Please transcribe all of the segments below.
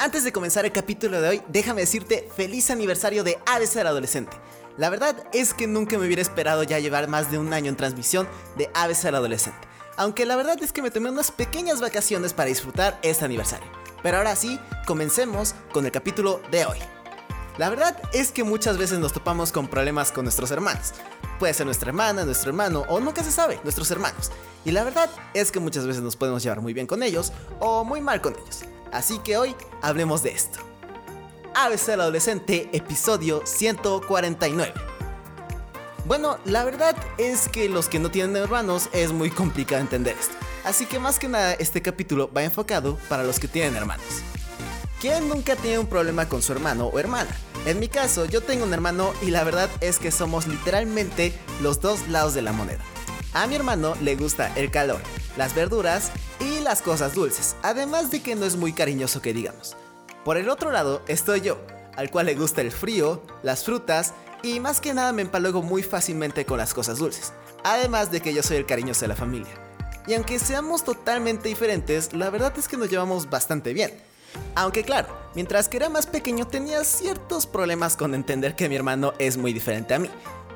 Antes de comenzar el capítulo de hoy, déjame decirte feliz aniversario de de ser adolescente. La verdad es que nunca me hubiera esperado ya llevar más de un año en transmisión de de ser adolescente. Aunque la verdad es que me tomé unas pequeñas vacaciones para disfrutar este aniversario. Pero ahora sí, comencemos con el capítulo de hoy. La verdad es que muchas veces nos topamos con problemas con nuestros hermanos. Puede ser nuestra hermana, nuestro hermano o nunca se sabe, nuestros hermanos. Y la verdad es que muchas veces nos podemos llevar muy bien con ellos o muy mal con ellos. Así que hoy hablemos de esto. ABC el Adolescente, episodio 149. Bueno, la verdad es que los que no tienen hermanos es muy complicado entender esto. Así que más que nada este capítulo va enfocado para los que tienen hermanos. ¿Quién nunca tiene un problema con su hermano o hermana? En mi caso, yo tengo un hermano y la verdad es que somos literalmente los dos lados de la moneda. A mi hermano le gusta el calor, las verduras las cosas dulces, además de que no es muy cariñoso que digamos. Por el otro lado estoy yo, al cual le gusta el frío, las frutas y más que nada me empalago muy fácilmente con las cosas dulces, además de que yo soy el cariñoso de la familia. Y aunque seamos totalmente diferentes, la verdad es que nos llevamos bastante bien. Aunque claro, mientras que era más pequeño tenía ciertos problemas con entender que mi hermano es muy diferente a mí.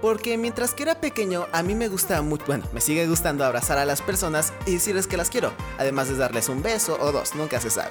Porque mientras que era pequeño, a mí me gusta mucho, bueno, me sigue gustando abrazar a las personas y decirles que las quiero, además de darles un beso o dos, nunca se sabe.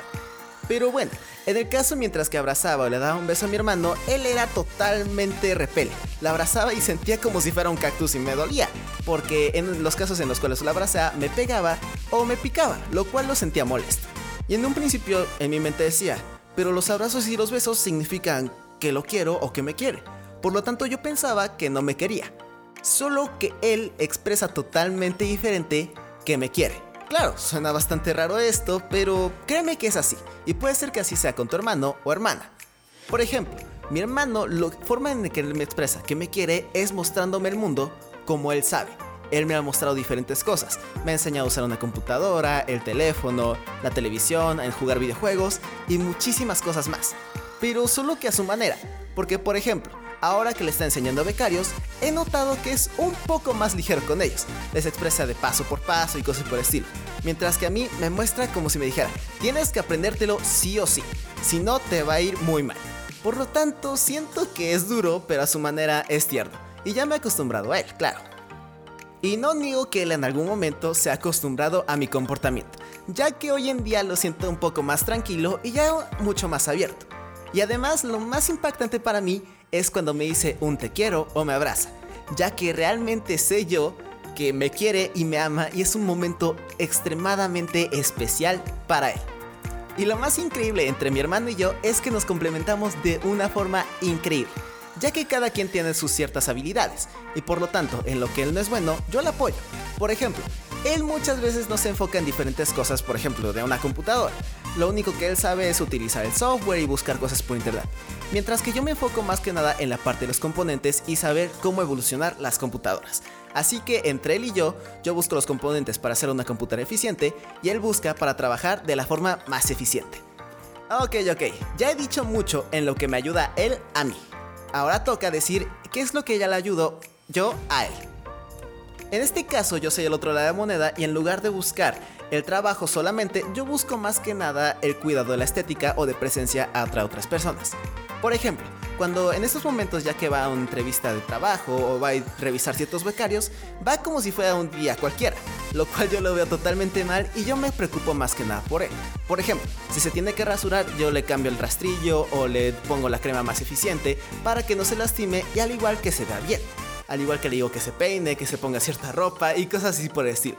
Pero bueno, en el caso mientras que abrazaba o le daba un beso a mi hermano, él era totalmente repele. La abrazaba y sentía como si fuera un cactus y me dolía, porque en los casos en los cuales la abrazaba me pegaba o me picaba, lo cual lo sentía molesto. Y en un principio en mi mente decía, pero los abrazos y los besos significan que lo quiero o que me quiere. Por lo tanto yo pensaba que no me quería. Solo que él expresa totalmente diferente que me quiere. Claro, suena bastante raro esto, pero créeme que es así. Y puede ser que así sea con tu hermano o hermana. Por ejemplo, mi hermano, la forma en que él me expresa que me quiere es mostrándome el mundo como él sabe. Él me ha mostrado diferentes cosas. Me ha enseñado a usar una computadora, el teléfono, la televisión, a jugar videojuegos y muchísimas cosas más. Pero solo que a su manera. Porque, por ejemplo, ahora que le está enseñando a becarios, he notado que es un poco más ligero con ellos. Les expresa de paso por paso y cosas por el estilo. Mientras que a mí me muestra como si me dijera, tienes que aprendértelo sí o sí, si no te va a ir muy mal. Por lo tanto, siento que es duro, pero a su manera es tierno. Y ya me he acostumbrado a él, claro. Y no niego que él en algún momento se ha acostumbrado a mi comportamiento, ya que hoy en día lo siento un poco más tranquilo y ya mucho más abierto. Y además lo más impactante para mí es cuando me dice un te quiero o me abraza, ya que realmente sé yo que me quiere y me ama y es un momento extremadamente especial para él. Y lo más increíble entre mi hermano y yo es que nos complementamos de una forma increíble, ya que cada quien tiene sus ciertas habilidades y por lo tanto en lo que él no es bueno yo le apoyo. Por ejemplo, él muchas veces no se enfoca en diferentes cosas, por ejemplo, de una computadora. Lo único que él sabe es utilizar el software y buscar cosas por internet. Mientras que yo me enfoco más que nada en la parte de los componentes y saber cómo evolucionar las computadoras. Así que entre él y yo, yo busco los componentes para hacer una computadora eficiente y él busca para trabajar de la forma más eficiente. Ok, ok, ya he dicho mucho en lo que me ayuda él a mí. Ahora toca decir qué es lo que ella le ayudó yo a él. En este caso yo soy el otro lado de la moneda y en lugar de buscar el trabajo solamente, yo busco más que nada el cuidado de la estética o de presencia a otras personas. Por ejemplo, cuando en estos momentos ya que va a una entrevista de trabajo o va a revisar ciertos becarios, va como si fuera un día cualquiera, lo cual yo lo veo totalmente mal y yo me preocupo más que nada por él. Por ejemplo, si se tiene que rasurar, yo le cambio el rastrillo o le pongo la crema más eficiente para que no se lastime y al igual que se vea bien al igual que le digo que se peine, que se ponga cierta ropa y cosas así por el estilo.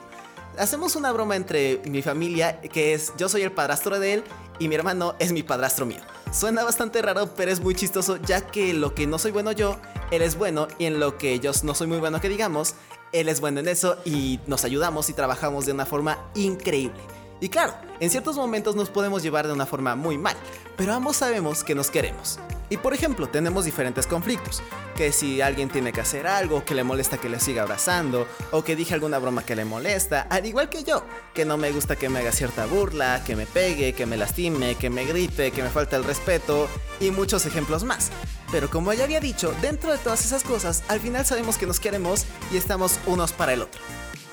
Hacemos una broma entre mi familia que es yo soy el padrastro de él y mi hermano es mi padrastro mío. Suena bastante raro, pero es muy chistoso ya que lo que no soy bueno yo, él es bueno y en lo que yo no soy muy bueno que digamos, él es bueno en eso y nos ayudamos y trabajamos de una forma increíble. Y claro, en ciertos momentos nos podemos llevar de una forma muy mal, pero ambos sabemos que nos queremos. Y por ejemplo, tenemos diferentes conflictos, que si alguien tiene que hacer algo que le molesta que le siga abrazando, o que dije alguna broma que le molesta, al igual que yo, que no me gusta que me haga cierta burla, que me pegue, que me lastime, que me grite, que me falte el respeto, y muchos ejemplos más. Pero como ya había dicho, dentro de todas esas cosas, al final sabemos que nos queremos y estamos unos para el otro.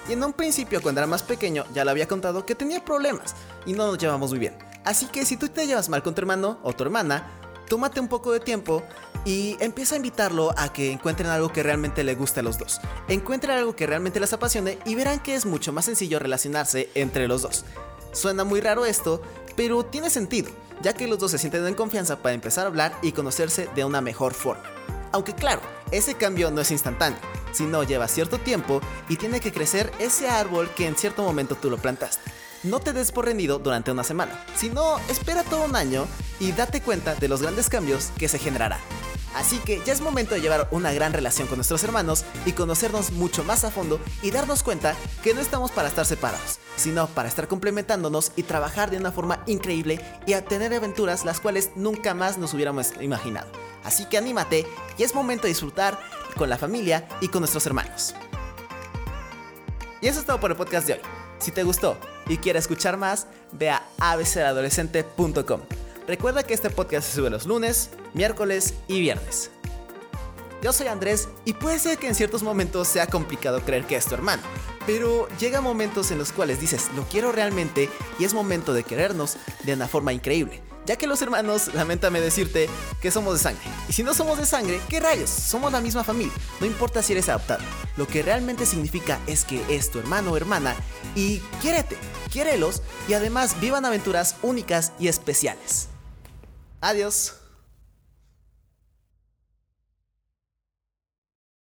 Y en un principio, cuando era más pequeño, ya le había contado que tenía problemas y no nos llevamos muy bien. Así que si tú te llevas mal con tu hermano o tu hermana, tómate un poco de tiempo y empieza a invitarlo a que encuentren algo que realmente le guste a los dos. Encuentren algo que realmente les apasione y verán que es mucho más sencillo relacionarse entre los dos. Suena muy raro esto, pero tiene sentido, ya que los dos se sienten en confianza para empezar a hablar y conocerse de una mejor forma. Aunque claro, ese cambio no es instantáneo, sino lleva cierto tiempo y tiene que crecer ese árbol que en cierto momento tú lo plantaste. No te des por rendido durante una semana, sino espera todo un año y date cuenta de los grandes cambios que se generarán. Así que ya es momento de llevar una gran relación con nuestros hermanos y conocernos mucho más a fondo y darnos cuenta que no estamos para estar separados, sino para estar complementándonos y trabajar de una forma increíble y a tener aventuras las cuales nunca más nos hubiéramos imaginado. Así que anímate y es momento de disfrutar con la familia y con nuestros hermanos. Y eso es todo por el podcast de hoy. Si te gustó y quieres escuchar más, ve a abcadolescente.com. Recuerda que este podcast se sube los lunes, miércoles y viernes. Yo soy Andrés y puede ser que en ciertos momentos sea complicado creer que es tu hermano, pero llega momentos en los cuales dices, lo quiero realmente y es momento de querernos de una forma increíble. Ya que los hermanos, lamentame decirte que somos de sangre. Y si no somos de sangre, ¿qué rayos? Somos la misma familia. No importa si eres adoptado. Lo que realmente significa es que es tu hermano o hermana y quiérete, quiérelos y además vivan aventuras únicas y especiales. Adiós.